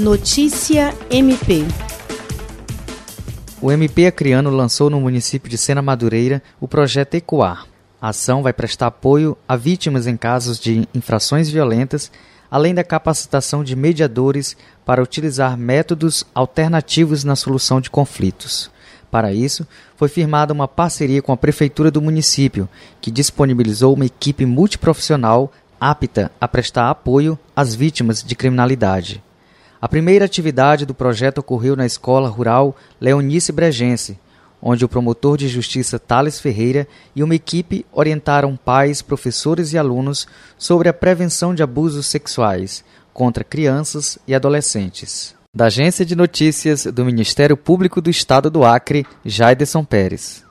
Notícia MP. O MP Acreano lançou no município de Sena Madureira o projeto Ecoar. A ação vai prestar apoio a vítimas em casos de infrações violentas, além da capacitação de mediadores para utilizar métodos alternativos na solução de conflitos. Para isso, foi firmada uma parceria com a Prefeitura do município, que disponibilizou uma equipe multiprofissional apta a prestar apoio às vítimas de criminalidade. A primeira atividade do projeto ocorreu na Escola Rural Leonice Bregense, onde o promotor de justiça Thales Ferreira e uma equipe orientaram pais, professores e alunos sobre a prevenção de abusos sexuais contra crianças e adolescentes. Da Agência de Notícias do Ministério Público do Estado do Acre, Jaiderson Pérez.